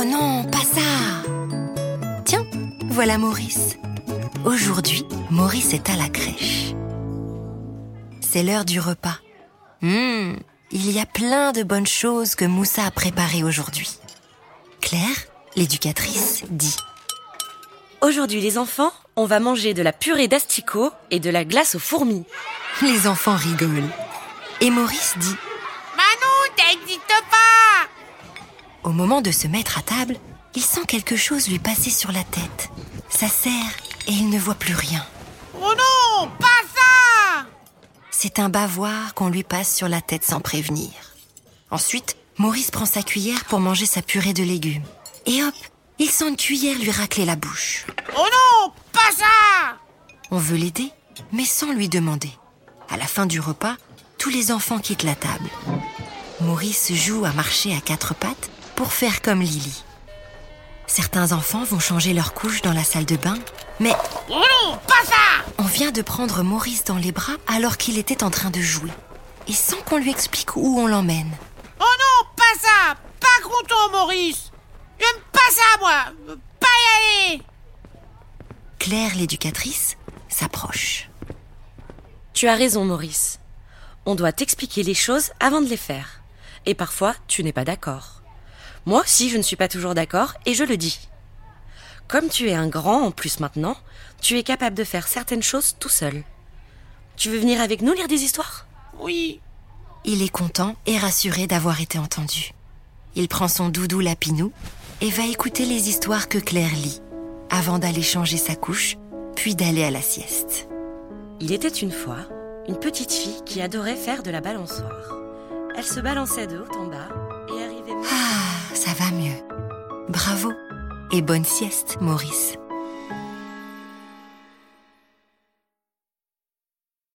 Oh non, pas ça Tiens, voilà Maurice. Aujourd'hui, Maurice est à la crèche. C'est l'heure du repas. Hum, il y a plein de bonnes choses que Moussa a préparées aujourd'hui. Claire, l'éducatrice, dit Aujourd'hui, les enfants, on va manger de la purée d'asticots et de la glace aux fourmis. Les enfants rigolent. Et Maurice dit Manon, t'existes pas Au moment de se mettre à table, il sent quelque chose lui passer sur la tête. Ça serre et il ne voit plus rien. Oh non, pas ça C'est un bavoir qu'on lui passe sur la tête sans prévenir. Ensuite, Maurice prend sa cuillère pour manger sa purée de légumes. Et hop, il sent une cuillère lui racler la bouche. Oh non, pas ça On veut l'aider, mais sans lui demander. À la fin du repas, tous les enfants quittent la table. Maurice joue à marcher à quatre pattes pour faire comme Lily. Certains enfants vont changer leur couche dans la salle de bain, mais Oh non, pas ça on vient de prendre Maurice dans les bras alors qu'il était en train de jouer. Et sans qu'on lui explique où on l'emmène. Oh non, pas ça Pas content, Maurice J'aime pas ça, moi Pas y aller Claire, l'éducatrice, s'approche. Tu as raison, Maurice. On doit t'expliquer les choses avant de les faire. Et parfois, tu n'es pas d'accord. Moi aussi, je ne suis pas toujours d'accord et je le dis. Comme tu es un grand en plus maintenant, tu es capable de faire certaines choses tout seul. Tu veux venir avec nous lire des histoires? Oui. Il est content et rassuré d'avoir été entendu. Il prend son doudou lapinou et va écouter les histoires que Claire lit, avant d'aller changer sa couche, puis d'aller à la sieste. Il était une fois une petite fille qui adorait faire de la balançoire. Elle se balançait de haut en bas ça va mieux. Bravo et bonne sieste, Maurice.